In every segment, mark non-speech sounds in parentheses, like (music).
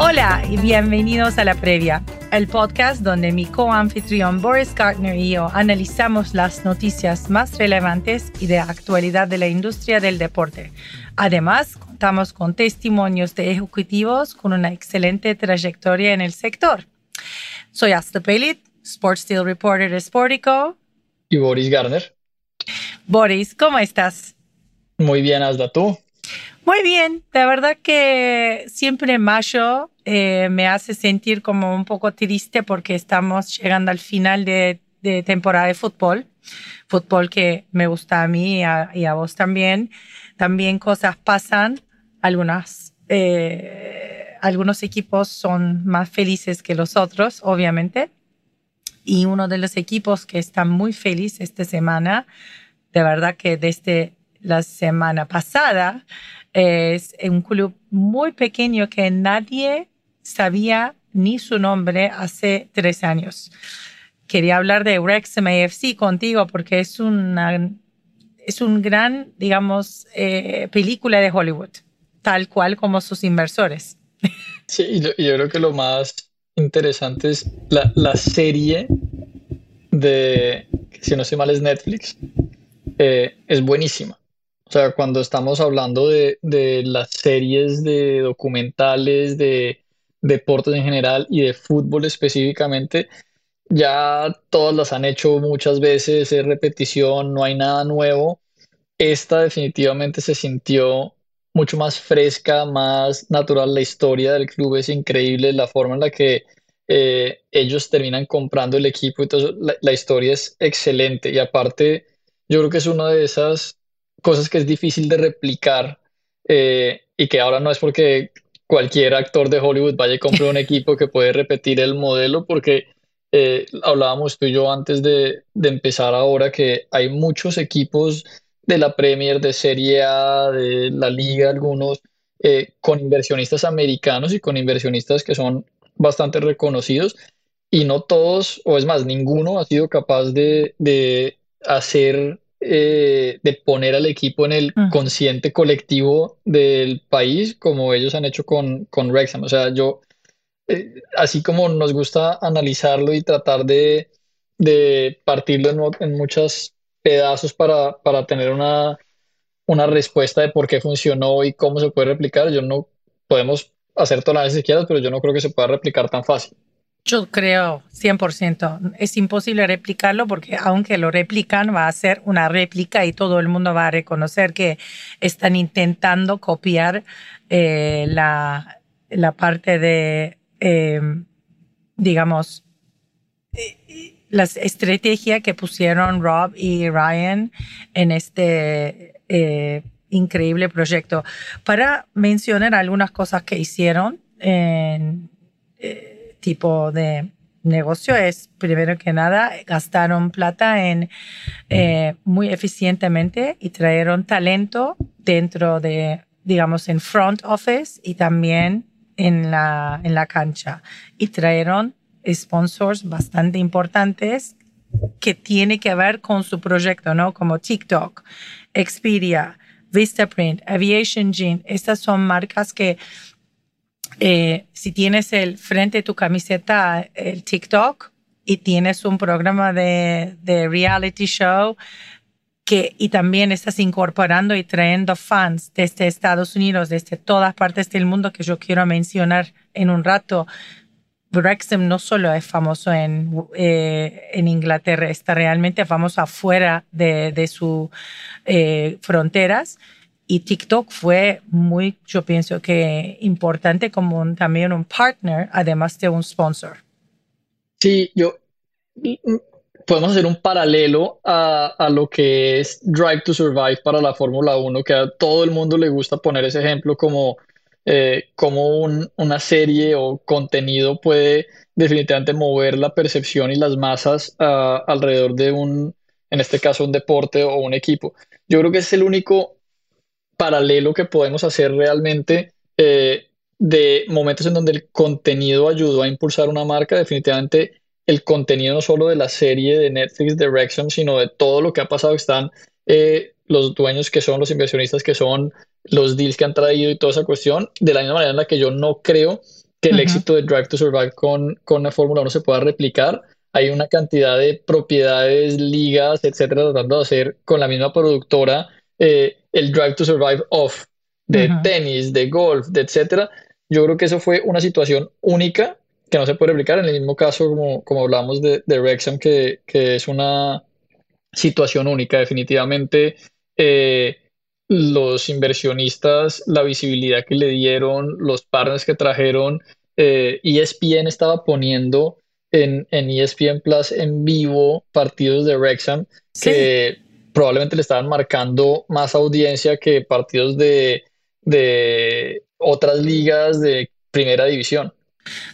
Hola y bienvenidos a La Previa, el podcast donde mi co-anfitrión Boris Gartner y yo analizamos las noticias más relevantes y de actualidad de la industria del deporte. Además, contamos con testimonios de ejecutivos con una excelente trayectoria en el sector. Soy Asta Pelit, Sports Steel Reporter de Sportico. Y Boris Gartner. Boris, ¿cómo estás? Muy bien, Asda, ¿tú? Muy bien, de verdad que siempre mayo eh, me hace sentir como un poco triste porque estamos llegando al final de, temporada de fútbol, fútbol que me gusta a mí y a, vos también. También cosas pasan, algunas, eh, algunos equipos son más felices que los otros, obviamente. Y uno de los equipos que está muy feliz esta semana, de verdad que desde la semana pasada, es un club muy pequeño que nadie sabía ni su nombre hace tres años. Quería hablar de Wrexham AFC contigo porque es una es un gran, digamos, eh, película de Hollywood, tal cual como sus inversores. (laughs) Sí, yo, yo creo que lo más interesante es la, la serie de, si no sé mal, es Netflix. Eh, es buenísima. O sea, cuando estamos hablando de, las series de documentales, de deportes en general y de fútbol específicamente, ya todas las han hecho muchas veces, es repetición, no hay nada nuevo. Esta definitivamente se sintió mucho más fresca, más natural. La historia del club es increíble, la forma en la que eh, ellos terminan comprando el equipo, entonces la, la historia es excelente y aparte yo creo que es una de esas cosas que es difícil de replicar eh, y que ahora no es porque cualquier actor de Hollywood vaya y compre un (laughs) equipo que puede repetir el modelo, porque eh, hablábamos tú y yo antes de, empezar ahora que hay muchos equipos de la Premier, de Serie A, de la Liga, algunos, eh, con inversionistas americanos y con inversionistas que son bastante reconocidos, y no todos, o es más, ninguno ha sido capaz de, de hacer eh, de poner al equipo en el consciente colectivo del país, como ellos han hecho con, con Wrexham. O sea, yo, eh, así como nos gusta analizarlo y tratar de, de partirlo en, en muchos pedazos para, para tener una, una respuesta de por qué funcionó y cómo se puede replicar, yo no podemos hacer todas las veces pero yo no creo que se pueda replicar tan fácil. Yo creo 100%. Es imposible replicarlo porque aunque lo replican, va a ser una réplica y todo el mundo va a reconocer que están intentando copiar eh, la, la, parte de, eh, digamos, eh, la estrategia que pusieron Rob y Ryan en este increíble proyecto. Para mencionar algunas cosas que hicieron en tipo de negocio es, primero que nada, gastaron plata en eh, muy eficientemente y trajeron talento dentro de, digamos, en front office y también en la, en la cancha. Y trajeron sponsors bastante importantes que tiene que ver con su proyecto, ¿no? Como TikTok, Expedia, Vistaprint, Aviation Gene. Estas son marcas que eh, si tienes el frente de tu camiseta el TikTok y tienes un programa de, de reality show que, y también estás incorporando y trayendo fans desde Estados Unidos, desde todas partes del mundo que yo quiero mencionar en un rato. Wrexham no solo es famoso en, eh, en Inglaterra, está realmente famoso afuera de, de sus eh, fronteras. Y TikTok fue muy, yo pienso que importante como también un partner, además de un sponsor. Sí, yo podemos hacer un paralelo a, a, lo que es Drive to Survive para la Fórmula 1, que a todo el mundo le gusta poner ese ejemplo como, eh, como un, una serie o contenido puede definitivamente mover la percepción y las masas uh, alrededor de un, en este caso, un deporte o un equipo. Yo creo que es el único paralelo que podemos hacer realmente eh, de momentos en donde el contenido ayudó a impulsar una marca, definitivamente el contenido no solo de la serie de Netflix de sino de todo lo que ha pasado. Están eh, los dueños que son los inversionistas, que son los deals que han traído y toda esa cuestión, de la misma manera en la que yo no creo que el éxito de Drive to Survive con, con la Fórmula 1 se pueda replicar. Hay una cantidad de propiedades, ligas, etcétera, tratando de hacer con la misma productora eh, el Drive to Survive off de tenis, de golf, de etcétera. Yo creo que eso fue una situación única que no se puede replicar. En el mismo caso, como, como hablamos de, de Wrexham, que, que, es una situación única. Definitivamente, eh, los inversionistas, la visibilidad que le dieron, los partners que trajeron, eh, ESPN estaba poniendo en, en, ESPN Plus en vivo partidos de Wrexham que probablemente le estaban marcando más audiencia que partidos de, de otras ligas de primera división.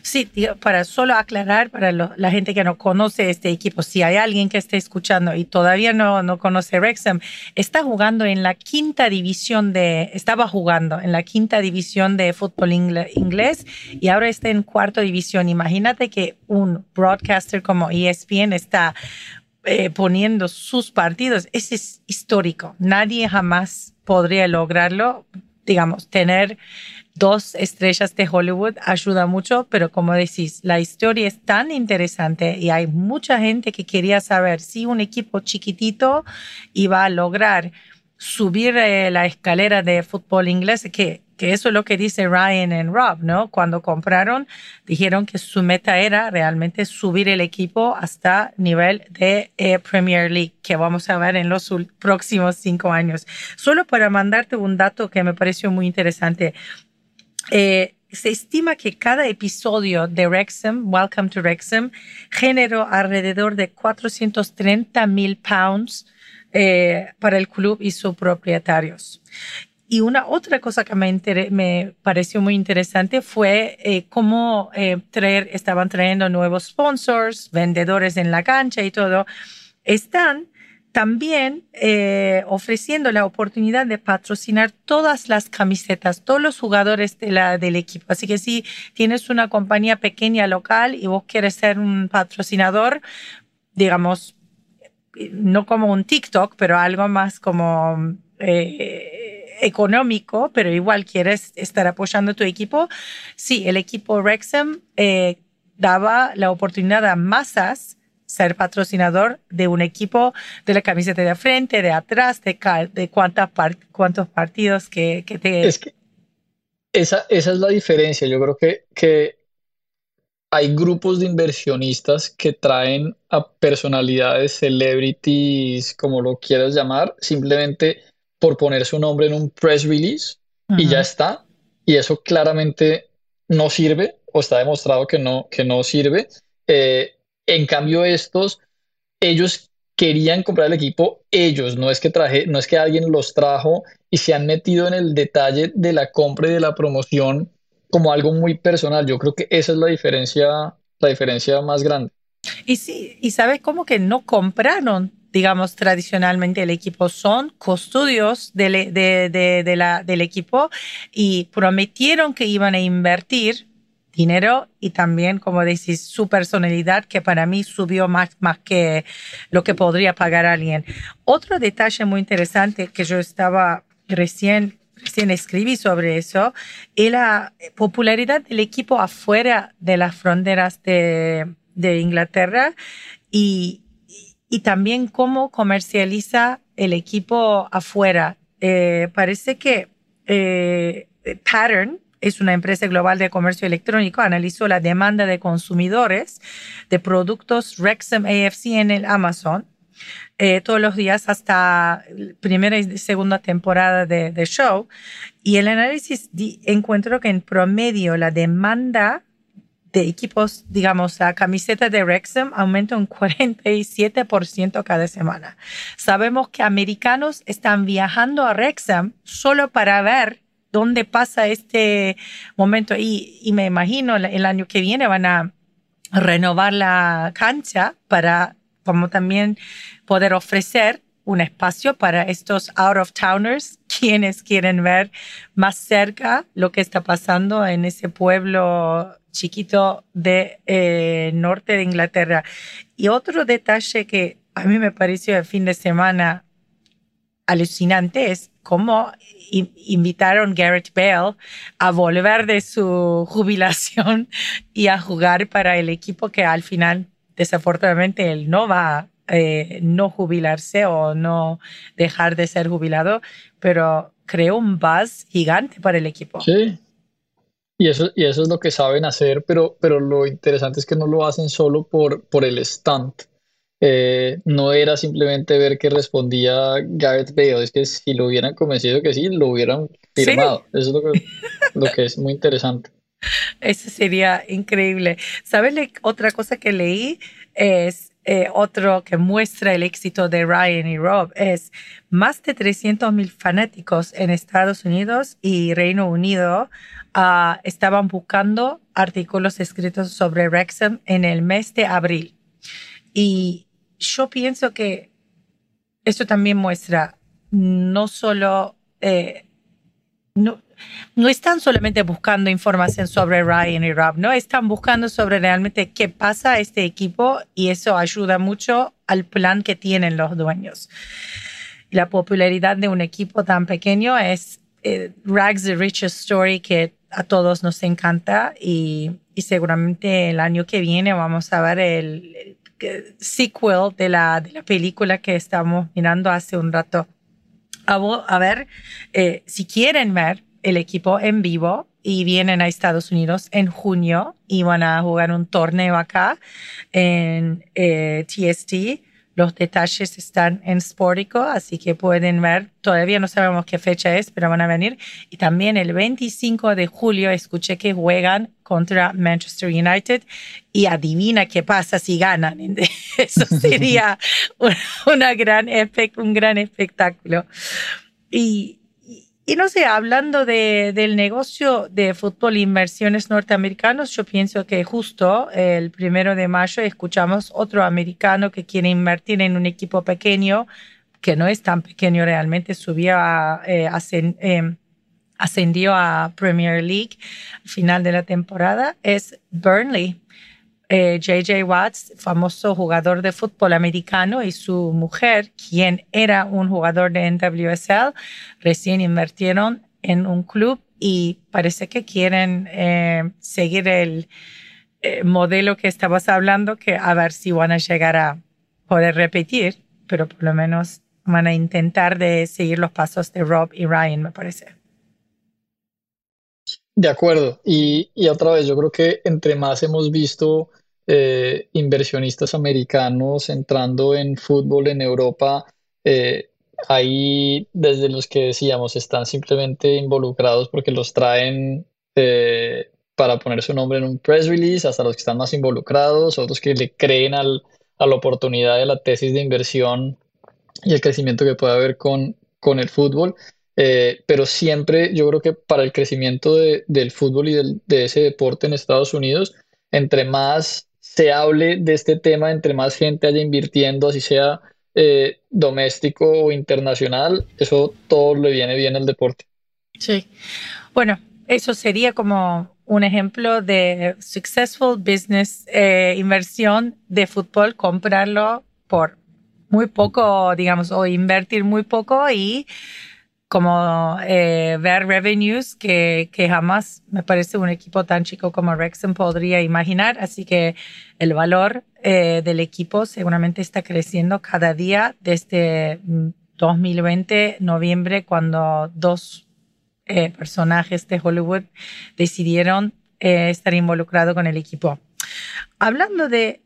Sí, para solo aclarar para la gente que no conoce este equipo, si hay alguien que esté escuchando y todavía no, no conoce Wrexham, está jugando en la quinta división de, estaba jugando en la quinta división de fútbol inglés y ahora está en cuarta división. Imagínate que un broadcaster como ESPN está eh, poniendo sus partidos. Ese es histórico. Nadie jamás podría lograrlo digamos, tener dos estrellas de Hollywood ayuda mucho, pero como decís, la historia es tan interesante y hay mucha gente que quería saber si un equipo chiquitito iba a lograr subir eh, la escalera de fútbol inglés, que, que eso es lo que dice Ryan y Rob, ¿no? Cuando compraron, dijeron que su meta era realmente subir el equipo hasta nivel de eh, Premier League, que vamos a ver en los próximos cinco años. Solo para mandarte un dato que me pareció muy interesante. Eh, se estima que cada episodio de Wrexham, Welcome to Wrexham, generó alrededor de 430 mil pounds eh, para el club y sus propietarios. Y una otra cosa que me, me pareció muy interesante fue eh, cómo eh, traer, estaban trayendo nuevos sponsors, vendedores en la cancha y todo. Están también eh, ofreciendo la oportunidad de patrocinar todas las camisetas, todos los jugadores de la, del equipo. Así que si tienes una compañía pequeña local y vos quieres ser un patrocinador, digamos, no como un TikTok, pero algo más como eh, económico, pero igual quieres estar apoyando a tu equipo, sí, el equipo Rexham eh, daba la oportunidad a masas ser patrocinador de un equipo de la camiseta de frente, de atrás, de, de cuántas cuántos partidos que, que te... Es que esa, esa es la diferencia. Yo creo que, que hay grupos de inversionistas que traen a personalidades, celebrities, como lo quieras llamar, simplemente por poner su nombre en un press release y ya está. Y eso claramente no sirve o está demostrado que no, que no sirve. Eh, en cambio, estos, ellos querían comprar el equipo ellos, no es que traje, no es que alguien los trajo y se han metido en el detalle de la compra y de la promoción como algo muy personal. Yo creo que esa es la diferencia, la diferencia más grande. Y sí, y sabes cómo que no compraron, digamos, tradicionalmente el equipo, son custodios de, de la, del equipo y prometieron que iban a invertir dinero y también, como decís, su personalidad, que para mí subió más, más que lo que podría pagar alguien. Otro detalle muy interesante que yo estaba recién, recién escribí sobre eso, es la popularidad del equipo afuera de las fronteras de, de Inglaterra y, y también cómo comercializa el equipo afuera. Eh, parece que eh, Pattern es una empresa global de comercio electrónico, analizó la demanda de consumidores de productos Rexham AFC en el Amazon eh, todos los días hasta primera y segunda temporada de, de show. Y el análisis encuentro que en promedio la demanda de equipos, digamos, a camiseta de Wrexham aumenta un 47% cada semana. Sabemos que americanos están viajando a Wrexham solo para ver dónde pasa este momento y, y me imagino el año que viene van a renovar la cancha para como también poder ofrecer un espacio para estos out of towners quienes quieren ver más cerca lo que está pasando en ese pueblo chiquito de eh, norte de Inglaterra. Y otro detalle que a mí me pareció el fin de semana alucinante es cómo invitaron Garrett Bale a volver de su (laughs) jubilación y a jugar para el equipo que al final desafortunadamente él no va a eh, no jubilarse o no dejar de ser jubilado, pero creó un buzz gigante para el equipo. Sí. Y eso, y eso es lo que saben hacer, pero, pero lo interesante es que no lo hacen solo por, por el stunt. Eh, no era simplemente ver que respondía Gareth Bale, es que si lo hubieran convencido que sí, lo hubieran firmado. Eso es lo que, (laughs) lo que es muy interesante. Eso sería increíble. ¿Sabes otra cosa que leí? Es eh, otro que muestra el éxito de Ryan y Rob. Es más de 300 mil fanáticos en Estados Unidos y Reino Unido ah, estaban buscando artículos escritos sobre Wrexham en el mes de abril. Y yo pienso que esto también muestra no solo eh, no, no están solamente buscando información sobre Ryan y Rob, no están buscando sobre realmente qué pasa a este equipo y eso ayuda mucho al plan que tienen los dueños. La popularidad de un equipo tan pequeño es eh, Rags the Richest Story que a todos nos encanta y, seguramente el año que viene vamos a ver el, sequel de la, de la película que estamos mirando hace un rato. A, ver, eh, si quieren ver el equipo en vivo y vienen a Estados Unidos en junio y van a jugar un torneo acá en TST. Los detalles están en Sportico, así que pueden ver. Todavía no sabemos qué fecha es, pero van a venir. Y también el 25 de julio escuché que juegan contra Manchester United y adivina qué pasa si ganan. (laughs) Eso sería (laughs) una gran un gran espectáculo. Y, y no sé, hablando de, del negocio de fútbol e inversiones norteamericanos, yo pienso que justo el primero de mayo escuchamos otro americano que quiere invertir en un equipo pequeño, que no es tan pequeño realmente, subió a, eh, eh, ascendió a Premier League al final de la temporada, es Burnley. JJ eh, Watts, famoso jugador de fútbol americano, y su mujer, quien era un jugador de NWSL, recién invirtieron en un club y parece que quieren eh, seguir el eh, modelo que estabas hablando, que a ver si van a llegar a poder repetir, pero por lo menos van a intentar de seguir los pasos de Rob y Ryan, me parece. De acuerdo. Y, y, otra vez, yo creo que entre más hemos visto eh, inversionistas americanos entrando en fútbol en Europa, eh, ahí desde los que decíamos están simplemente involucrados porque los traen eh, para poner su nombre en un press release, hasta los que están más involucrados, otros que le creen al, a la oportunidad de la tesis de inversión y el crecimiento que puede haber con, con el fútbol. Eh, pero siempre yo creo que para el crecimiento del fútbol y de ese deporte en Estados Unidos, entre más se hable de este tema, entre más gente haya invirtiendo, así sea eh, doméstico o internacional, eso todo le viene bien al deporte. Sí, bueno, eso sería como un ejemplo de successful business, eh, inversión de fútbol, comprarlo por muy poco, digamos, o invertir muy poco y como eh, ver revenues que, que, jamás me parece un equipo tan chico como Rexham podría imaginar. Así que el valor eh, del equipo seguramente está creciendo cada día desde 2020, mm, noviembre, cuando dos eh, personajes de Hollywood decidieron estar involucrados con el equipo. Hablando de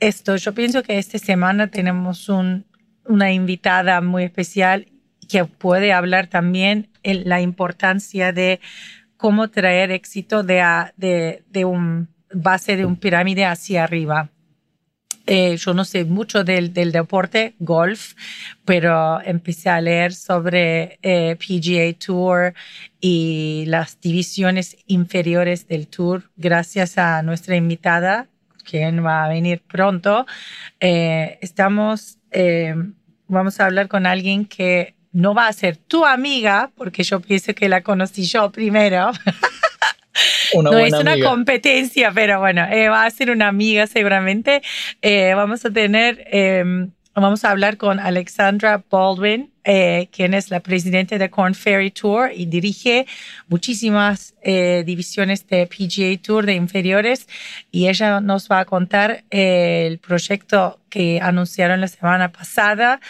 esto, yo pienso que esta semana tenemos un, una invitada muy especial que puede hablar también en la importancia de cómo traer éxito de, de, de un base de un pirámide hacia arriba. Eh, yo no sé mucho del, del, deporte, golf, pero empecé a leer sobre eh, PGA Tour y las divisiones inferiores del Tour gracias a nuestra invitada, quien va a venir pronto. Eh, estamos, vamos a hablar con alguien que no va a ser tu amiga, porque yo pienso que la conocí yo primero. (laughs) no es una competencia, pero bueno, eh, va a ser una amiga seguramente. Eh, vamos a tener, em, vamos a hablar con Alexandra Baldwin, eh, quien es la presidenta de Corn Ferry Tour y dirige muchísimas divisiones de PGA Tour de inferiores. Y ella nos va a contar el proyecto que anunciaron la semana pasada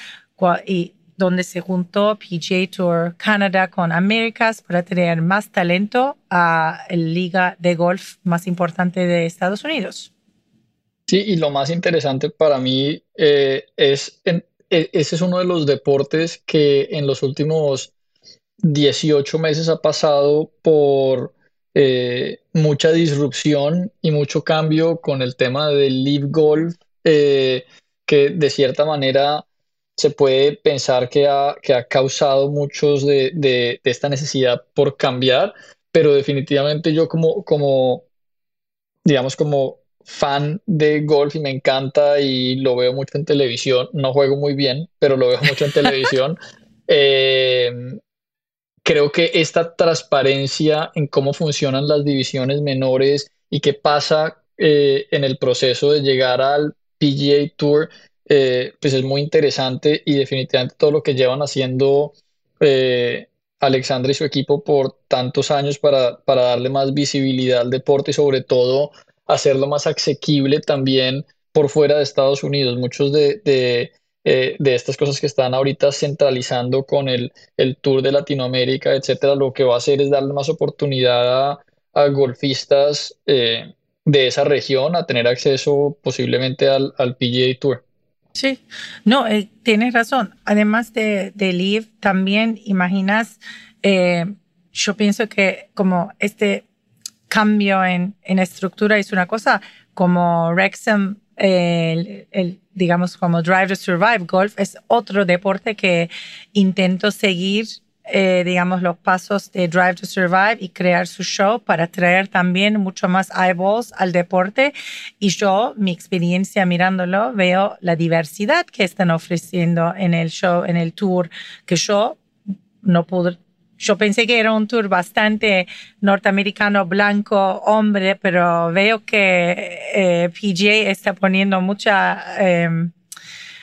y donde se juntó PGA Tour Canada con Américas para tener más talento a la liga de golf más importante de Estados Unidos. Sí, y lo más interesante para mí eh, es, e, ese es uno de los deportes que en los últimos 18 meses ha pasado por eh, mucha disrupción y mucho cambio con el tema del live golf, eh, que de cierta manera se puede pensar que ha, que ha causado muchos de, de, esta necesidad por cambiar, pero definitivamente yo como, como, digamos, como fan de golf y me encanta y lo veo mucho en televisión, no juego muy bien, pero lo veo mucho en televisión, (laughs) eh, creo que esta transparencia en cómo funcionan las divisiones menores y qué pasa eh, en el proceso de llegar al PGA Tour eh, pues es muy interesante y definitivamente todo lo que llevan haciendo eh, Alexandra y su equipo por tantos años para, para darle más visibilidad al deporte y sobre todo hacerlo más asequible también por fuera de Estados Unidos. Muchos de, de, eh, estas cosas que están ahorita centralizando con el, el, Tour de Latinoamérica, etcétera, lo que va a hacer es darle más oportunidad a, a golfistas de esa región a tener acceso posiblemente al, al PGA Tour. Sí, no, eh, tienes razón. Además de, de Live, también imaginas, eh, yo pienso que como este cambio en, en estructura es una cosa, como Wrexham, el, el, digamos como Drive to Survive Golf, es otro deporte que intento seguir eh, digamos, los pasos de Drive to Survive y crear su show para traer también mucho más eyeballs al deporte. Y yo, mi experiencia mirándolo, veo la diversidad que están ofreciendo en el show, en el tour, que yo no pude yo pensé que era un tour bastante norteamericano, blanco, hombre, pero veo que eh, PGA está poniendo mucha, eh,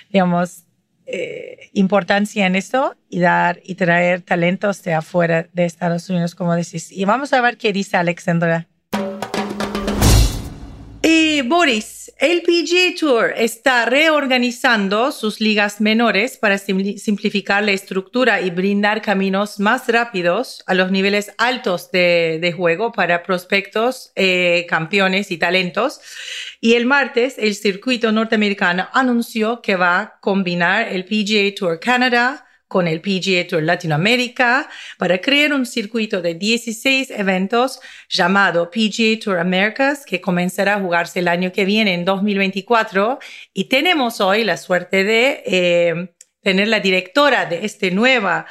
digamos, eh, importancia en esto y dar y traer talentos de afuera de Estados Unidos, como decís. Y vamos a ver qué dice Alexandra. Boris, el PGA Tour está reorganizando sus ligas menores para simplificar la estructura y brindar caminos más rápidos a los niveles altos de, juego para prospectos, eh, campeones y talentos. Y el martes, el circuito norteamericano anunció que va a combinar el PGA Tour Canada con el PGA Tour Latinoamérica para crear un circuito de 16 eventos llamado PGA Tour Americas que comenzará a jugarse el año que viene en 2024 y tenemos hoy la suerte de eh, tener la directora de este nueva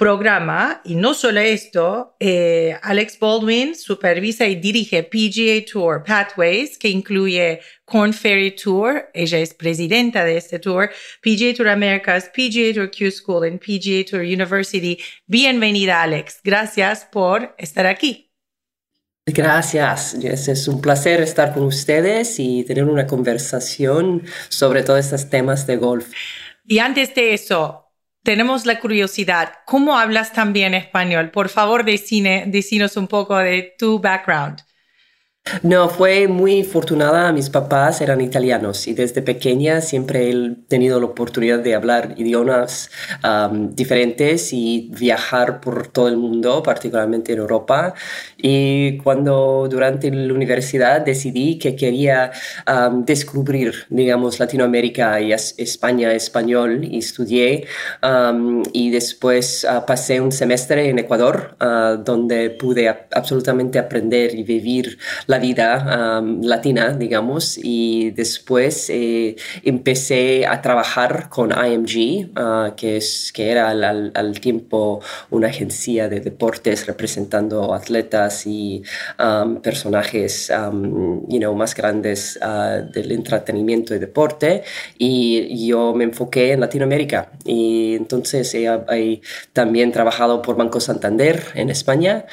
programa. Y no solo esto, eh, Alex Baldwin supervisa y dirige PGA Tour Pathways, que incluye Corn Ferry Tour. Ella es presidenta de este tour. PGA Tour Americas, PGA Tour Q School y PGA Tour University. Bienvenida, Alex. Gracias por estar aquí. Gracias, es un placer estar con ustedes y tener una conversación sobre todos estos temas de golf. Y antes de eso, tenemos la curiosidad, ¿cómo hablas también español? Por favor, decine, decinos un poco de tu background. No, fue muy afortunada. Mis papás eran italianos y desde pequeña siempre he tenido la oportunidad de hablar idiomas diferentes y viajar por todo el mundo, particularmente en Europa. Y cuando durante la universidad decidí que quería descubrir, digamos, Latinoamérica y España español estudié y después ah, pasé un semestre en Ecuador ah, donde pude absolutamente aprender y vivir la vida latina, digamos, y después eh, empecé a trabajar con IMG, ah, que, es, que era al, tiempo una agencia de deportes representando atletas y personajes you know, más grandes ah, del entretenimiento y deporte, y yo me enfoqué en Latinoamérica. Y entonces he, también trabajado por Banco Santander en España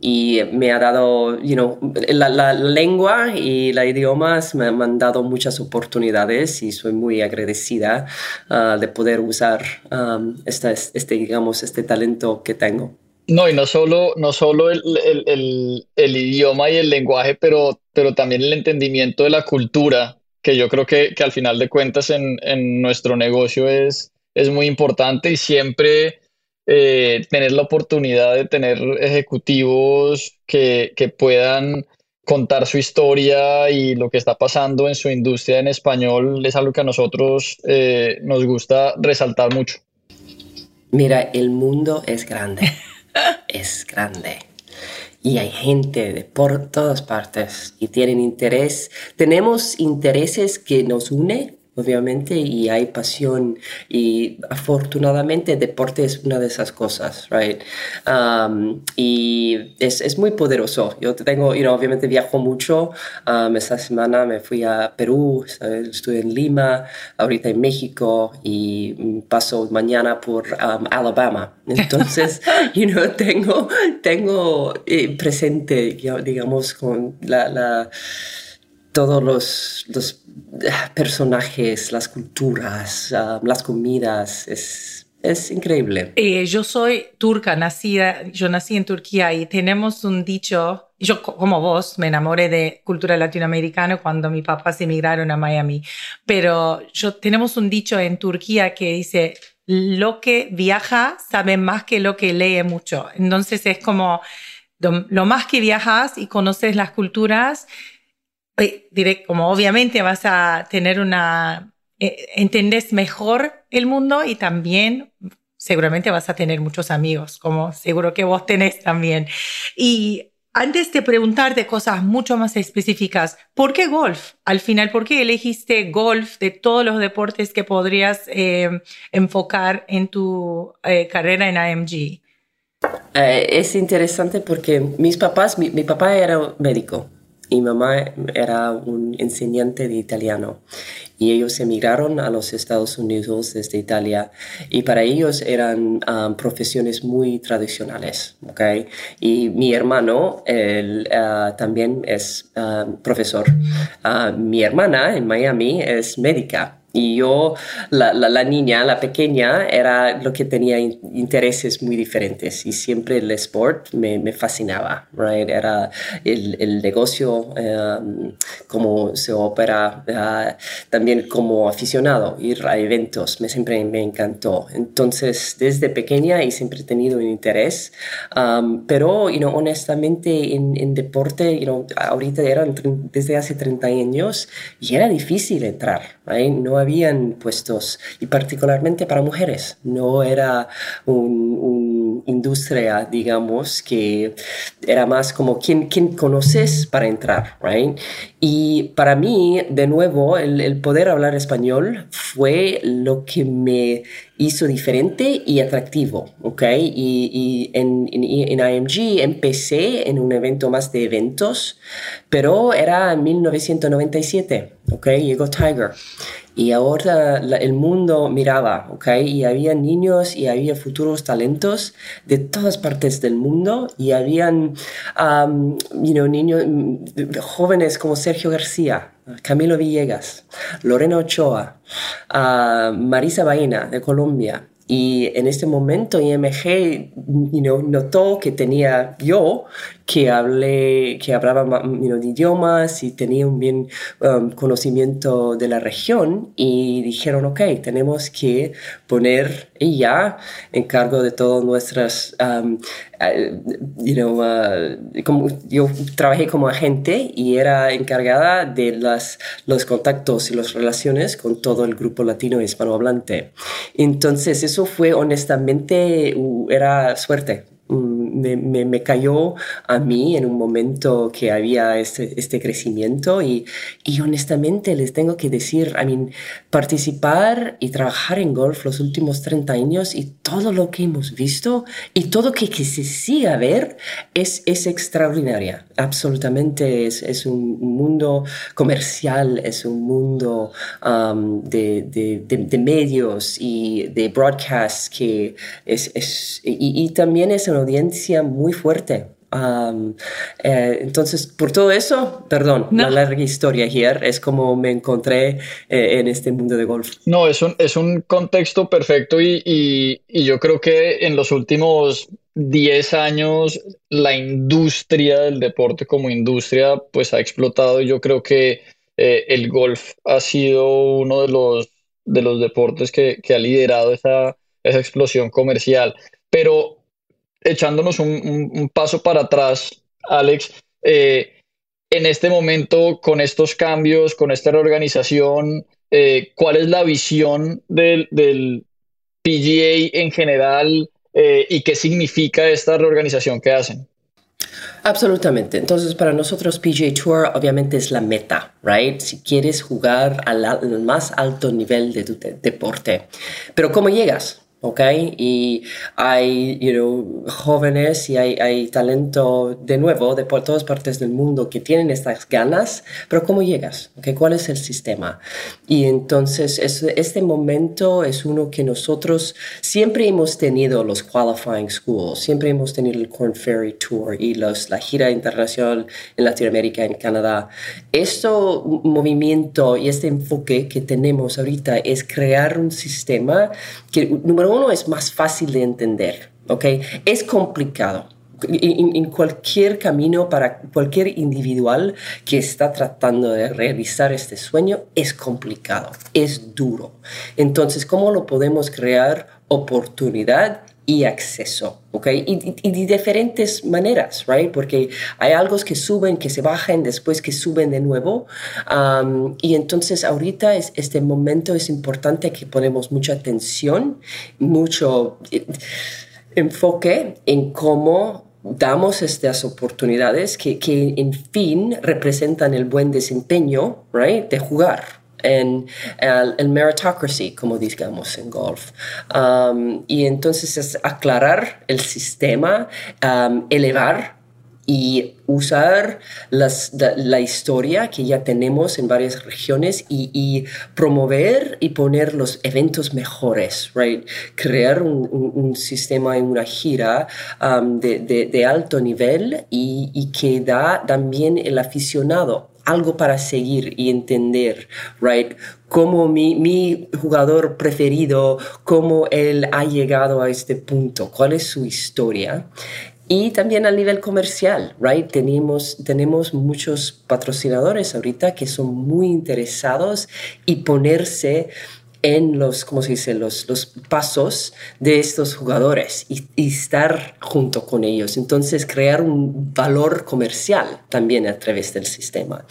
y me ha dado, you know, la, lengua y la idiomas me han dado muchas oportunidades y soy muy agradecida ah, de poder usar um, este, digamos, este talento que tengo. No, y no solo, no solo el, el, el, idioma y el lenguaje, pero, pero también el entendimiento de la cultura, que yo creo que, que al final de cuentas en, en, nuestro negocio es, es muy importante y siempre eh, tener la oportunidad de tener ejecutivos que, que puedan contar su historia y lo que está pasando en su industria en español es algo que a nosotros eh, nos gusta resaltar mucho. Mira, el mundo es grande, (laughs) es grande. Y hay gente de por todas partes y tienen interés. Tenemos intereses que nos unen obviamente, y hay pasión y afortunadamente deporte es una de esas cosas, right? Um, y es, es, muy poderoso. Yo tengo, you know, obviamente viajo mucho. Um, esta semana me fui a Perú, estuve en Lima, ahorita en México y paso mañana por um, Alabama. (laughs) Entonces, you know, tengo, tengo eh, presente, digamos, con la, la todos los, los, personajes, las culturas, ah, las comidas, es, es increíble. Eh, yo soy turca, nacida, yo nací en Turquía y tenemos un dicho, yo como vos me enamoré de cultura latinoamericana cuando mis papás emigraron a Miami, pero yo tenemos un dicho en Turquía que dice, lo que viaja sabe más que lo que lee mucho. Entonces es como, lo más que viajas y conoces las culturas, diré, como obviamente vas a tener una, eh, entendés mejor el mundo y también seguramente vas a tener muchos amigos, como seguro que vos tenés también. Y antes de preguntarte cosas mucho más específicas, ¿por qué golf? Al final, ¿por qué elegiste golf de todos los deportes que podrías eh, enfocar en tu eh, carrera en AMG? es interesante porque mis papás, mi papá era médico mi mamá era un enseñante de italiano y ellos emigraron a los Estados Unidos desde Italia y para ellos eran um, profesiones muy tradicionales, ¿ok? Y mi hermano él, uh, también es um, profesor. Uh, mi hermana en Miami es médica y yo, la, la, niña, la pequeña, era lo que tenía intereses muy diferentes y siempre el sport me, me fascinaba, right? Era el, el negocio, um, cómo se opera, uh, también como aficionado, ir a eventos, me, siempre me encantó. Entonces, desde pequeña y siempre he tenido un interés, um, pero, you know, honestamente, en, en deporte, you know, ahorita eran desde hace 30 años y era difícil entrar, right? No habían puestos, y particularmente para mujeres. No era una industria, digamos, que era más como quién, quién conoces para entrar, right? Y para mí, de nuevo, el, el poder hablar español fue lo que me hizo diferente y atractivo, ¿ok? Y, y en, en, en, IMG empecé en un evento más de eventos, pero era en 1997, ¿ok? Llegó Tiger. Y ahora el mundo miraba, ¿ok? Y había niños y había futuros talentos de todas partes del mundo y habían, um, you know, niños, jóvenes como Sergio García, Camilo Villegas, Lorena Ochoa, uh, Marisa Baena de Colombia Y en este momento IMG you notó que tenía yo que hablé, que hablaba you de idiomas y tenía un bien um, conocimiento de la región y dijeron, ok, tenemos que poner ella en cargo de todas nuestras, um, uh, you know, uh, como, yo trabajé como agente y era encargada de las, los contactos y las relaciones con todo el grupo latino hispanohablante. Entonces, eso fue honestamente, era suerte me, cayó a mí en un momento que había este, este crecimiento y, honestamente les tengo que decir, I mean, participar y trabajar en golf los últimos 30 años y todo lo que hemos visto y todo que, que se siga a ver es, es extraordinaria. Absolutamente es, es un mundo comercial, es un mundo um, de, medios y de broadcast que es, es y, y también es una audiencia muy fuerte. Eh, entonces, por todo eso, perdón, la larga historia here es como me encontré eh, en este mundo de golf. No, es un, es un contexto perfecto y, y, yo creo que en los últimos 10 años la industria del deporte como industria pues ha explotado y yo creo que eh, el golf ha sido uno de los, de los deportes que, que ha liderado esa, esa explosión comercial. Pero echándonos un, paso para atrás, Alex, eh, en este momento, con estos cambios, con esta reorganización, eh, ¿cuál es la visión del, PGA en general eh, y qué significa esta reorganización que hacen? Absolutamente. Entonces, para nosotros PGA Tour obviamente es la meta, right? Si quieres jugar al, al más alto nivel de tu deporte. Pero ¿cómo llegas? ¿Ok? Y hay, you know, jóvenes y hay, hay, talento de nuevo de por todas partes del mundo que tienen estas ganas, pero ¿cómo llegas? ¿Okay? ¿Cuál es el sistema? Y entonces es, este momento es uno que nosotros siempre hemos tenido los qualifying schools, siempre hemos tenido el Corn Ferry Tour y los, la gira internacional en Latinoamérica, en Canadá. Este movimiento y este enfoque que tenemos ahorita es crear un sistema que, número uno, es más fácil de entender, ¿ok? Es complicado. En, cualquier camino para cualquier individual que está tratando de realizar este sueño es complicado, es duro. Entonces, ¿cómo lo podemos crear oportunidad y acceso, ¿ok? Y, y, de diferentes maneras, ¿right? Porque hay algo que suben, que se bajan, después que suben de nuevo. Um, y entonces ahorita es, este momento es importante que ponemos mucha atención, mucho eh, enfoque en cómo damos estas oportunidades que, que en fin representan el buen desempeño, ¿right? De jugar, en el, meritocracy, como digamos en golf. Um, y entonces es aclarar el sistema, um, elevar y usar las, la, historia que ya tenemos en varias regiones y, promover y poner los eventos mejores, right? Crear un, un, sistema en una gira um, de, de, de, alto nivel y, y que da también el aficionado algo para seguir y entender, right? Cómo mi, mi, jugador preferido, cómo él ha llegado a este punto, cuál es su historia. Y también a nivel comercial, right? Tenemos, tenemos muchos patrocinadores ahorita que son muy interesados y ponerse en los, ¿cómo se dice?, los, los pasos de estos jugadores y, estar junto con ellos. Entonces, crear un valor comercial también a través del sistema.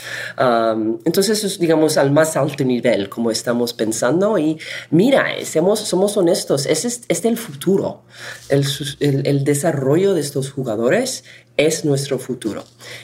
entonces, eso es, digamos, al más alto nivel, como estamos pensando. Y mira, somos, somos honestos, este es, es el futuro. El, el, el desarrollo de estos jugadores es nuestro futuro.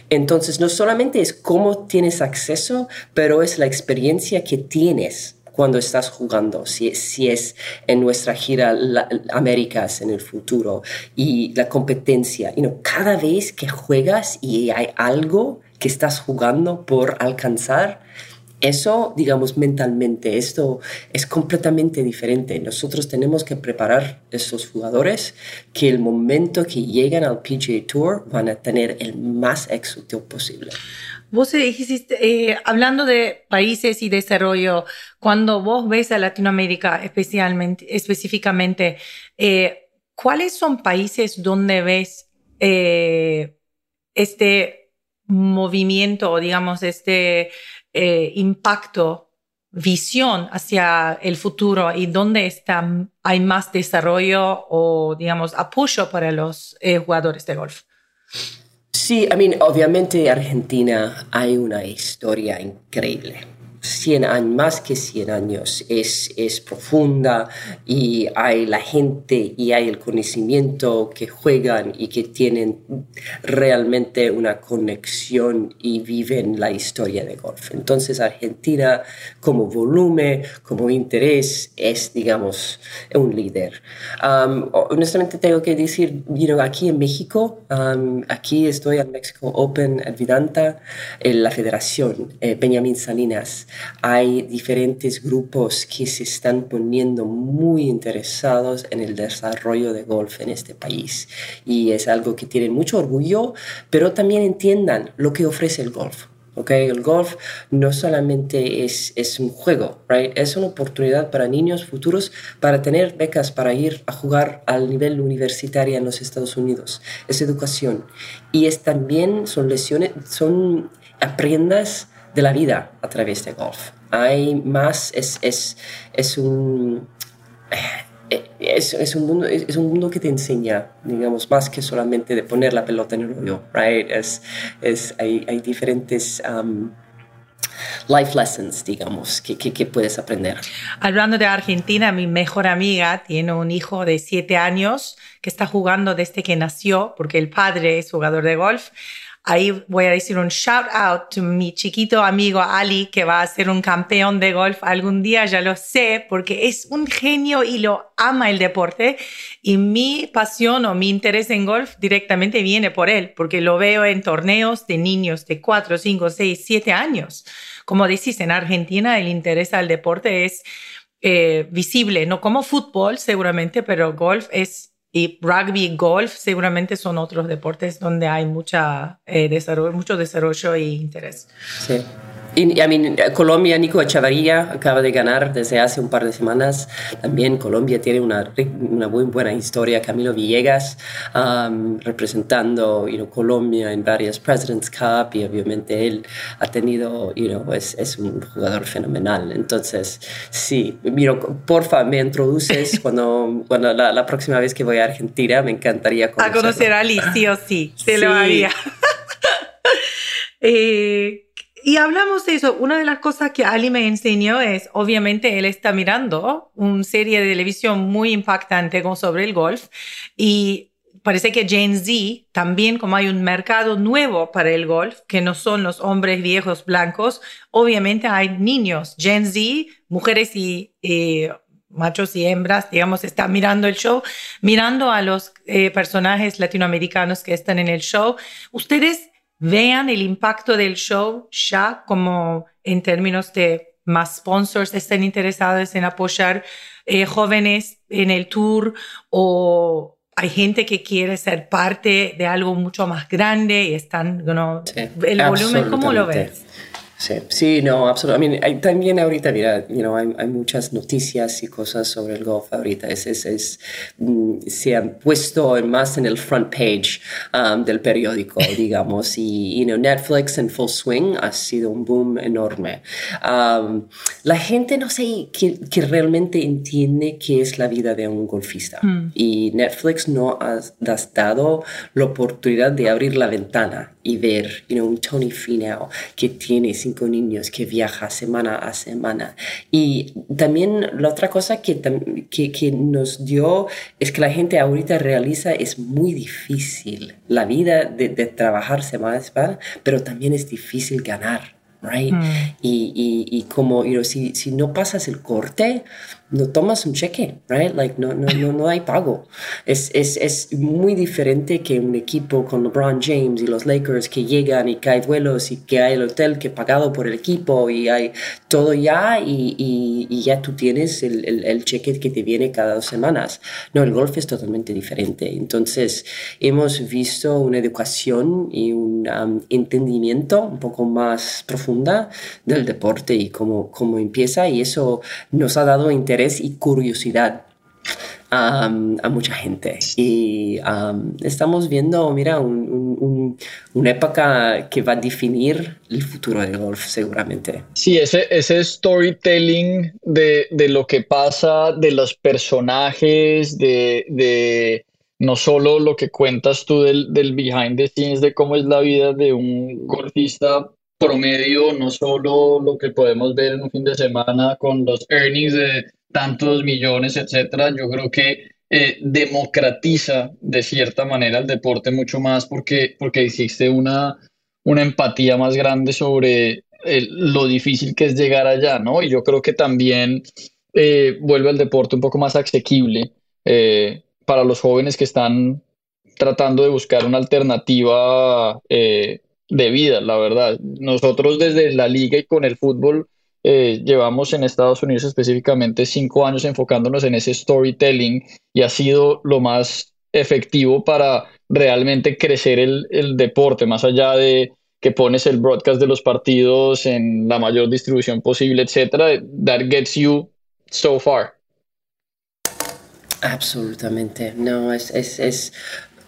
Entonces, no solamente es cómo tienes acceso, pero es la experiencia que tienes cuando estás jugando, si, si es en nuestra gira la, Américas en el futuro y la competencia. You cada vez que juegas y hay algo que estás jugando por alcanzar, eso, digamos, mentalmente, esto es completamente diferente. Nosotros tenemos que preparar a esos jugadores que el momento que llegan al PGA Tour van a tener el más éxito posible. Vos dijiste, eh, hablando de países y desarrollo, cuando vos ves a Latinoamérica especialmente, específicamente, eh, ¿cuáles son países donde ves eh, este movimiento o digamos este impacto, visión hacia el futuro y dónde está, hay más desarrollo o digamos apoyo para los jugadores de golf? Sí, I mean, obviamente Argentina hay una historia increíble 100 años, más que 100 años, es, es profunda y hay la gente y hay el conocimiento que juegan y que tienen realmente una conexión y viven la historia de golf. Entonces Argentina como volumen, como interés, es, digamos, un líder. Um, honestamente tengo que decir, you aquí en México, um, aquí estoy en México Open Advidanta, en la federación, eh, Benjamín Salinas, hay diferentes grupos que se están poniendo muy interesados en el desarrollo de golf en este país. Y es algo que tienen mucho orgullo, pero también entiendan lo que ofrece el golf. Okay, el golf no solamente es, es un juego, right? es una oportunidad para niños futuros para tener becas para ir a jugar al nivel universitario en los Estados Unidos. Es educación. Y es también, son lesiones, son aprendas de la vida a través de golf. Hay más, es, es, es un... Eh, es, es, un mundo, es, un mundo que te enseña, digamos, más que solamente de poner la pelota en el hoyo, right? Es, es, hay, hay diferentes um, life lessons, digamos, que, que, que, puedes aprender. Hablando de Argentina, mi mejor amiga tiene un hijo de siete años que está jugando desde que nació, porque el padre es jugador de golf Ahí voy a decir un shout out to mi chiquito amigo Ali, que va a ser un campeón de golf algún día, ya lo sé, porque es un genio y lo ama el deporte. Y mi pasión o mi interés en golf directamente viene por él, porque lo veo en torneos de niños de 4, 5, 6, 7 años. Como decís, en Argentina el interés al deporte es eh, visible, no como fútbol seguramente, pero golf es y rugby y golf seguramente son otros deportes donde hay mucha, eh, desarrollo, mucho desarrollo e interés. Sí. Y, I mean, Colombia, Nico Echevarría acaba de ganar desde hace un par de semanas. También Colombia tiene una, una muy buena historia. Camilo Villegas um, representando you know, Colombia en varias Presidents Cup y obviamente él ha tenido, you know, es, es un jugador fenomenal. Entonces, sí, mira, porfa, me introduces (laughs) cuando, cuando la, la, próxima vez que voy a Argentina, me encantaría conocerlo. A conocer a Ali, sí o sí, te lo haría. (laughs) (laughs) eh, y hablamos de eso. Una de las cosas que Ali me enseñó es, obviamente, él está mirando una serie de televisión muy impactante sobre el golf y parece que Gen Z también, como hay un mercado nuevo para el golf, que no son los hombres viejos blancos, obviamente hay niños, Gen Z, mujeres y machos y hembras, digamos, están mirando el show, mirando a los eh, personajes latinoamericanos que están en el show. Ustedes vean el impacto del show ya como en términos de más sponsors estén interesados en apoyar eh, jóvenes en el tour o hay gente que quiere ser parte de algo mucho más grande y están, el volumen, ¿cómo lo ves? Sí, sí, no, absolutamente. también ahorita, mira, you know, hay, hay, muchas noticias y cosas sobre el golf ahorita. Es, es, es mm, se han puesto más en el front page um, del periódico, (laughs) digamos. Y you know, Netflix en full swing ha sido un boom enorme. Um, la gente no sé que, que, realmente entiende qué es la vida de un golfista. Hmm. Y Netflix no ha dado la oportunidad de abrir la ventana y ver, you know, un Tony Finau que tiene cinco niños, que viaja semana a semana. Y también la otra cosa que, que, que nos dio es que la gente ahorita realiza es muy difícil la vida de, de trabajar semana a semana, pero también es difícil ganar. Right? Mm. Y, y, y, como you know, si, si no pasas el corte, no tomas un cheque, right? Like, no, no, no, no hay pago. Es, es, es, muy diferente que un equipo con LeBron James y los Lakers que llegan y que hay vuelos y que hay el hotel que pagado por el equipo y hay todo ya y, y, y ya tú tienes el, el, el, cheque que te viene cada dos semanas. No, el golf es totalmente diferente. Entonces, hemos visto una educación y un um, entendimiento un poco más profunda del deporte y cómo, cómo empieza y eso nos ha dado interés y curiosidad a mucha gente. Y estamos viendo, mira, una época que va a definir el futuro del golf seguramente. Sí, ese, ese storytelling de, de lo que pasa, de los personajes, de, de no solo lo que cuentas tú del, del behind the scenes, de cómo es la vida de un golfista promedio, no solo lo que podemos ver en un fin de semana con los earnings de tantos millones, etcétera, yo creo que eh, democratiza de cierta manera el deporte mucho más porque, porque existe una, una empatía más grande sobre lo difícil que es llegar allá, ¿no? Y yo creo que también eh, vuelve al deporte un poco más asequible eh, para los jóvenes que están tratando de buscar una alternativa de vida, la verdad. Nosotros desde la liga y con el fútbol eh, llevamos en Estados Unidos específicamente cinco años enfocándonos en ese storytelling y ha sido lo más efectivo para realmente crecer el, deporte, más allá de que pones el broadcast de los partidos en la mayor distribución posible, etcétera, that gets you so far. Absolutamente. No, es, es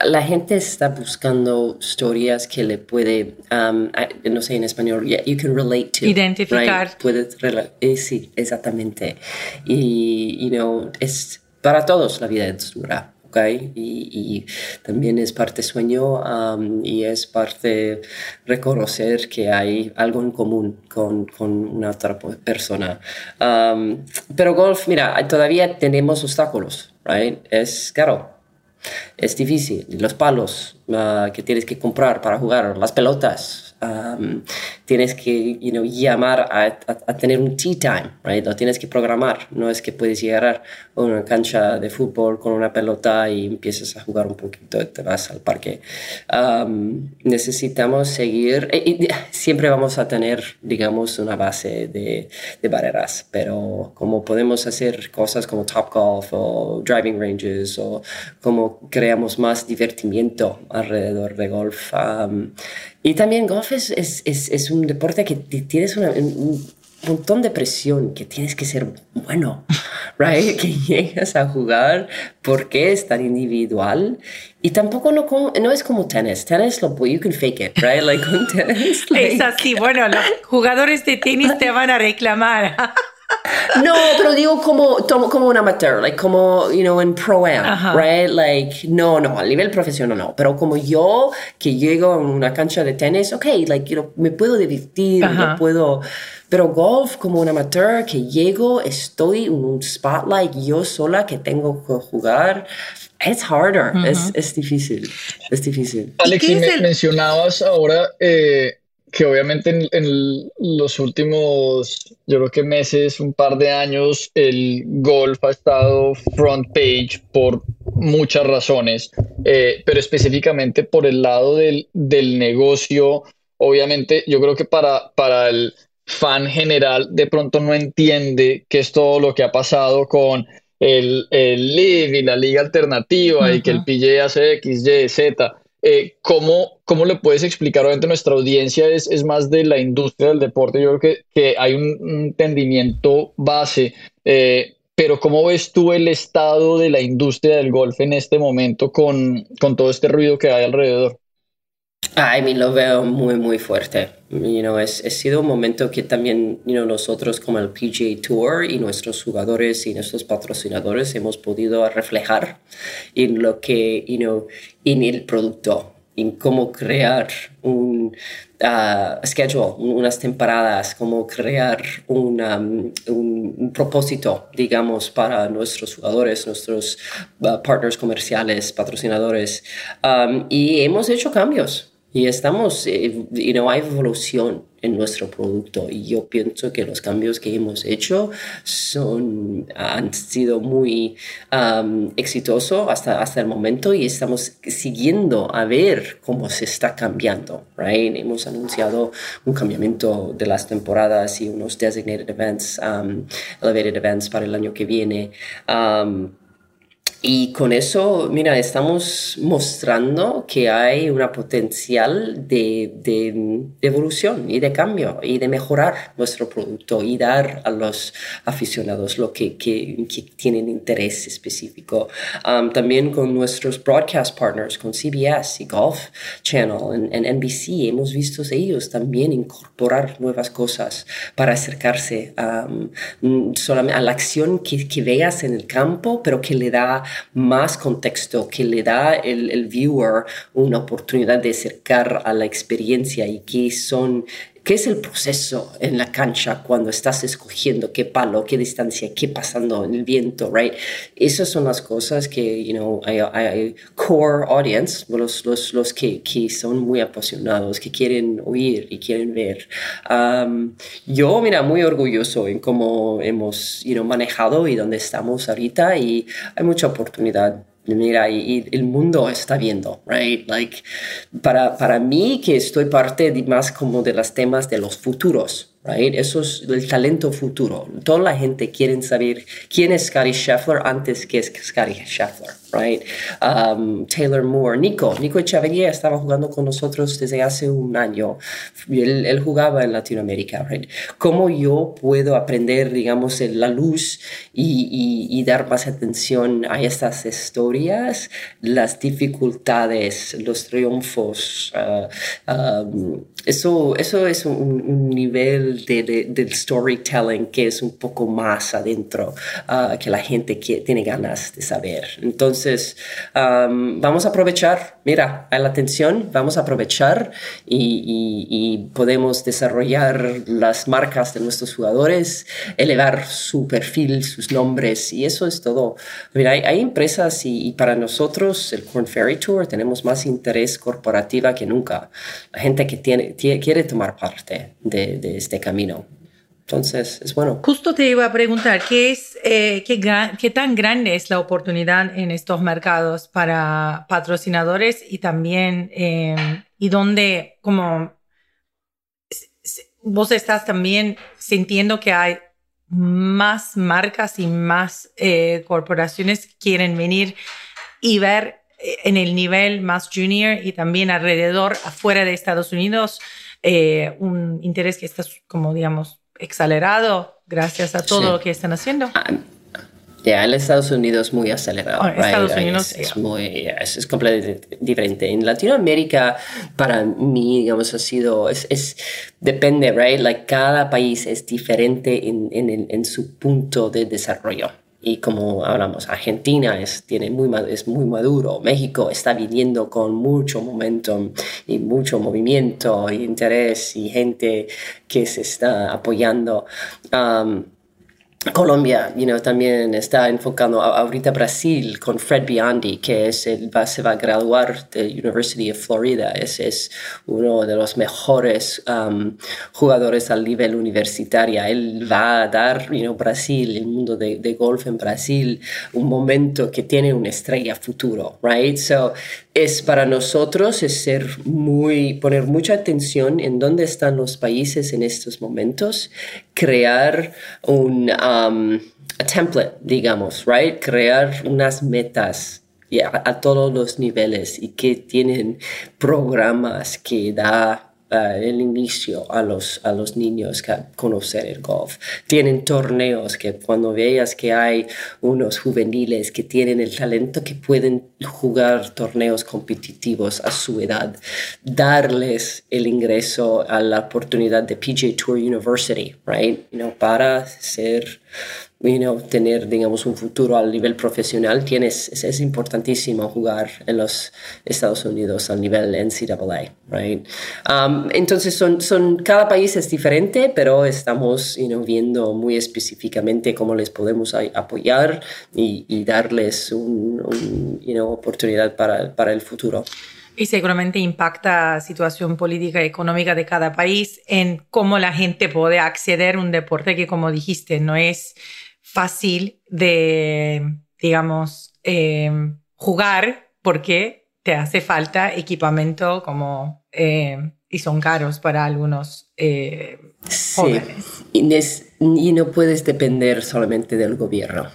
la gente está buscando historias que le puede, um, no sé en español, you can relate to. Identificar. Puedes, eh, sí, exactamente. Y, you know, es para todos la vida es dura. Okay? Y, y, también es parte sueño um, y es parte reconocer que hay algo en común con, con una otra persona. Um, pero golf, mira, todavía tenemos obstáculos, right? Es caro es difícil. Los palos uh, que tienes que comprar para jugar, las pelotas, um, tienes que you know, llamar a, a, tener un tea time, right? lo tienes que programar. No es que puedes llegar a una cancha de fútbol con una pelota y empiezas a jugar un poquito y te vas al parque. Um, necesitamos seguir, y, siempre vamos a tener, digamos, una base de, de barreras, pero como podemos hacer cosas como Top Golf o Driving Ranges o como creamos más divertimiento alrededor de golf. Um, y también golf es, es, es, un deporte que tienes un montón de presión, que tienes que ser bueno, (laughs) right? Que llegas a jugar porque es tan individual. Y tampoco no, no es como tenis. Tenis, lo, you can fake it, right? Like (laughs) con tenis. es así, bueno, los jugadores de tenis te van a reclamar. (laughs) No, pero digo como, como un amateur, like como, you know, en pro-am, right? Like, no, no, a nivel profesional no, pero como yo que llego a una cancha de tenis, ok, like, you know, me puedo divertir, me puedo, pero golf como un amateur que llego, estoy en un spotlight yo sola que tengo que jugar, es harder, es, es, difícil, es difícil. Alex, me mencionabas ahora eh, que obviamente en, los últimos, yo creo que meses, un par de años, el golf ha estado front page por muchas razones, eh, pero específicamente por el lado del, del, negocio, obviamente yo creo que para, para el fan general de pronto no entiende qué es todo lo que ha pasado con el, el Live y la liga alternativa y que el PJ hace X, Y, Z. Eh, ¿cómo, ¿cómo, le puedes explicar? Obviamente nuestra audiencia es, es más de la industria del deporte, yo creo que, que hay un entendimiento base, eh, pero ¿cómo ves tú el estado de la industria del golf en este momento con, con todo este ruido que hay alrededor? I mean, lo veo muy, muy fuerte. You know, es, ha sido un momento que también you know, nosotros como el PGA Tour y nuestros jugadores y nuestros patrocinadores hemos podido reflejar en lo que, you know, en el producto, en cómo crear un uh, schedule, unas temporadas, cómo crear un, um, un, propósito, digamos, para nuestros jugadores, nuestros uh, partners comerciales, patrocinadores. Um, y hemos hecho cambios y estamos, eh, you know, hay evolución en nuestro producto. Y yo pienso que los cambios que hemos hecho son, han sido muy exitosos hasta, hasta el momento y estamos siguiendo a ver cómo se está cambiando. Right? Hemos anunciado un cambiamiento de las temporadas y unos designated events, elevated events para el año que viene. Y con eso, mira, estamos mostrando que hay una potencial de, de, evolución y de cambio y de mejorar nuestro producto y dar a los aficionados lo que, que, tienen interés específico. Um, también con nuestros broadcast partners, con CBS y Golf Channel en, NBC, hemos visto ellos también incorporar nuevas cosas para acercarse um, solamente a la acción que, que veas en el campo, pero que le da más contexto, que le da el, el viewer una oportunidad de acercar a la experiencia y que son ¿Qué es el proceso en la cancha cuando estás escogiendo qué palo, qué distancia, qué pasando en el viento, right? Esas son las cosas que, you know, hay, core audience, los, los, los que, que, son muy apasionados, que quieren oír y quieren ver. Um, yo, mira, muy orgulloso en cómo hemos, you manejado y dónde estamos ahorita y hay mucha oportunidad mira, y, el mundo está viendo, right? Like, para, para mí, que estoy parte de, más como de los temas de los futuros, right? Eso es el talento futuro. Toda la gente quiere saber quién es Scotty Scheffler antes que es Scotty Scheffler, right? Um, Taylor Moore, Nico, Nico Echeverría estaba jugando con nosotros desde hace un año. Él, él jugaba en Latinoamérica, right? ¿Cómo yo puedo aprender, digamos, la luz y, y, y dar más atención a estas historias, las dificultades, los triunfos? Uh, um, eso, eso es un, un nivel de, de, del storytelling que es un poco más adentro, uh, que la gente que tiene ganas de saber. Entonces, vamos a aprovechar, mira, hay la atención, vamos a aprovechar y, podemos desarrollar las marcas de nuestros jugadores, elevar su perfil, sus nombres y eso es todo. Mira, hay, empresas y, para nosotros, el Corn Ferry Tour, tenemos más interés corporativa que nunca. La gente que tiene, quiere tomar parte de este camino. Entonces, es bueno. Justo te iba a preguntar, ¿qué, es, eh, qué, qué, tan grande es la oportunidad en estos mercados para patrocinadores y también, em, y dónde, como, vos estás también sintiendo que hay más marcas y más eh, corporaciones que quieren venir y ver eh, en el nivel más junior y también alrededor, afuera de Estados Unidos, un interés que está, como digamos, acelerado gracias a todo lo que están haciendo. Ah, ya, en Estados Unidos es muy acelerado. Oh, Estados Unidos es, muy, es, completamente diferente. En Latinoamérica, para mí, digamos, ha sido, es, es depende, right? Like, cada país es diferente en, en, en su punto de desarrollo. Y como hablamos, Argentina es, tiene muy, es muy maduro, México está viniendo con mucho momentum y mucho movimiento y interés y gente que se está apoyando. Colombia, you know, también está enfocando ahorita Brasil con Fred Biondi, que es el, va, se va a graduar de University of Florida. Es, es uno de los mejores um, jugadores al nivel universitario. Él va a dar, you know, Brasil, el mundo de, de golf en Brasil, un momento que tiene una estrella futuro, right? So, es para nosotros es ser muy, poner mucha atención en dónde están los países en estos momentos, crear un um, template, digamos, right? Crear unas metas a, todos los niveles y que tienen programas que da el inicio a los, a los niños que conocer el golf. Tienen torneos que cuando veas que hay unos juveniles que tienen el talento que pueden jugar torneos competitivos a su edad, darles el ingreso a la oportunidad de PJ Tour University, right? You para ser you tener, digamos, un futuro al nivel profesional, tienes, es, importantísimo jugar en los Estados Unidos al nivel NCAA, right? Um, entonces, son, son, cada país es diferente, pero estamos you viendo muy específicamente cómo les podemos apoyar y, y darles una un, oportunidad para, para el futuro. Y seguramente impacta la situación política y económica de cada país en cómo la gente puede acceder a un deporte que, como dijiste, no es fácil de, digamos, eh, jugar porque te hace falta equipamiento como, eh, y son caros para algunos eh, jóvenes. y no puedes depender solamente del gobierno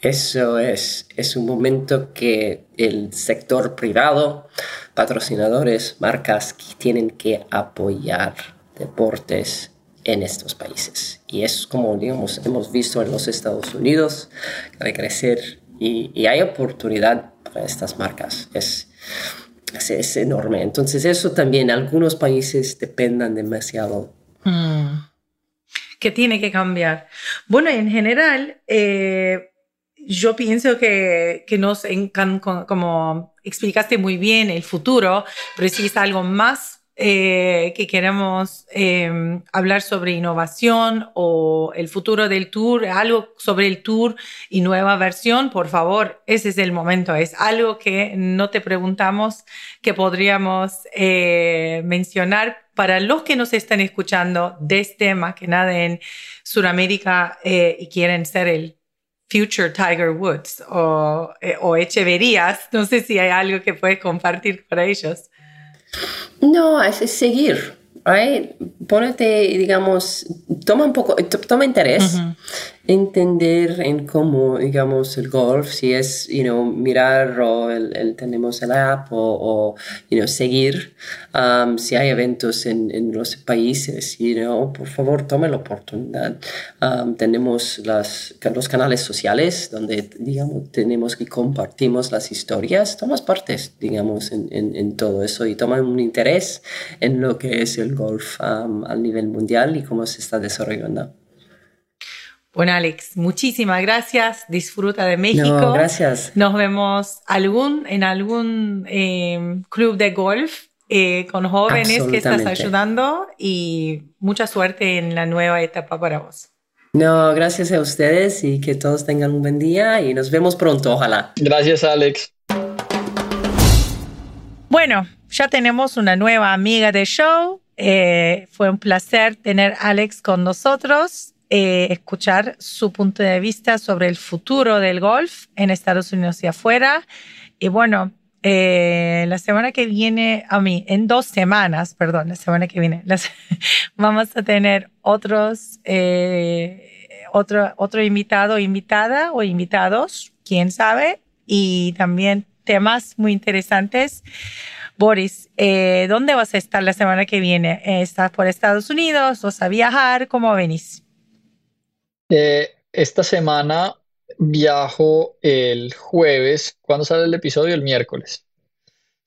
eso es, es un momento que el sector privado, patrocinadores, marcas tienen que apoyar deportes en estos países. Y es como, digamos, hemos visto en los Estados Unidos, crecer y, hay oportunidad para estas marcas. Es, es, enorme. Entonces eso también, algunos países dependan demasiado. Mm. Que tiene que cambiar. Bueno, en general, eh, yo pienso que, que nos encanta, como explicaste muy bien, el futuro, pero si es algo más eh, que queremos em, hablar sobre innovación o el futuro del tour, algo sobre el tour y nueva versión, por favor, ese es el momento. Es algo que no te preguntamos que podríamos eh, mencionar para los que nos están escuchando desde más que nada en Sudamérica eh, y quieren ser el Future Tiger Woods o, eh, o Echeverías. No sé si hay algo que puedes compartir para ellos. No, es, seguir, right? Ponete, digamos, toma un poco, toma interés entender en cómo, digamos, el golf, si es, you know, mirar o el, tenemos el app o, you know, seguir, um, si hay eventos en, en, los países, you know, por favor, tome la oportunidad. Um, tenemos las, los canales sociales donde, digamos, tenemos que compartimos las historias, tomas partes, digamos, en, en, en, todo eso y toma un interés en lo que es el golf um, a nivel mundial y cómo se está desarrollando. Bueno, Alex, muchísimas gracias. Disfruta de México. gracias. Nos vemos algún, en algún em, club de golf eh, con jóvenes que estás ayudando y mucha suerte en la nueva etapa para vos. No, gracias a ustedes y que todos tengan un buen día y nos vemos pronto, ojalá. Gracias, Alex. Bueno, ya tenemos una nueva amiga de show. Eh, fue un placer tener a Alex con nosotros. Eh, escuchar su punto de vista sobre el futuro del golf en Estados Unidos y afuera. Y bueno, eh, la semana que viene, a mí, en dos semanas, perdón, la semana que viene, (laughs) vamos a tener otros, eh, otro, otro invitado, invitada o invitados, quién sabe, y también temas muy interesantes. Boris, ¿dónde vas a estar la semana que viene? ¿Estás por Estados Unidos? ¿Vas a viajar? ¿Cómo venís? Eh, esta semana viajo el jueves. ¿Cuándo sale el episodio? El miércoles.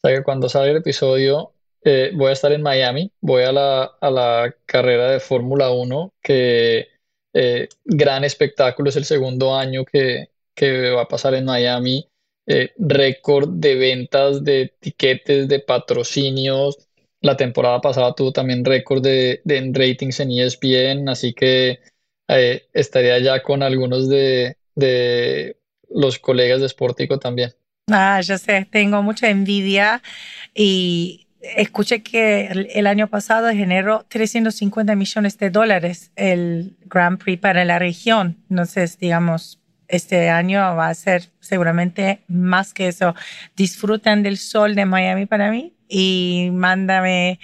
O sea que cuando sale el episodio eh, voy a estar en Miami. Voy a la, a la carrera de Fórmula 1, que eh, gran espectáculo. Es el segundo año que, que va a pasar en Miami. récord de ventas de tiquetes, de patrocinios. La temporada pasada tuvo también récord de, de ratings en ESPN, así que eh, estaría ya con algunos de, los colegas de Sportico también. Ah, ya sé, tengo mucha envidia y escuché que el, año pasado generó 350 millones de dólares el Grand Prix para la región. Entonces, digamos, este año va a ser seguramente más que eso. Disfrutan del sol de Miami para mí y mándame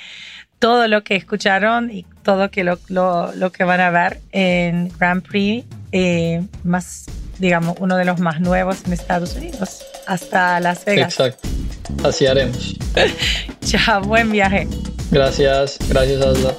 todo lo que escucharon y todo que lo, lo, que van a ver en Grand Prix, eh, más, digamos, uno de los más nuevos en Estados Unidos, hasta Las Vegas. Exacto, así haremos. (laughs) Chao, buen viaje. Gracias, gracias Asla.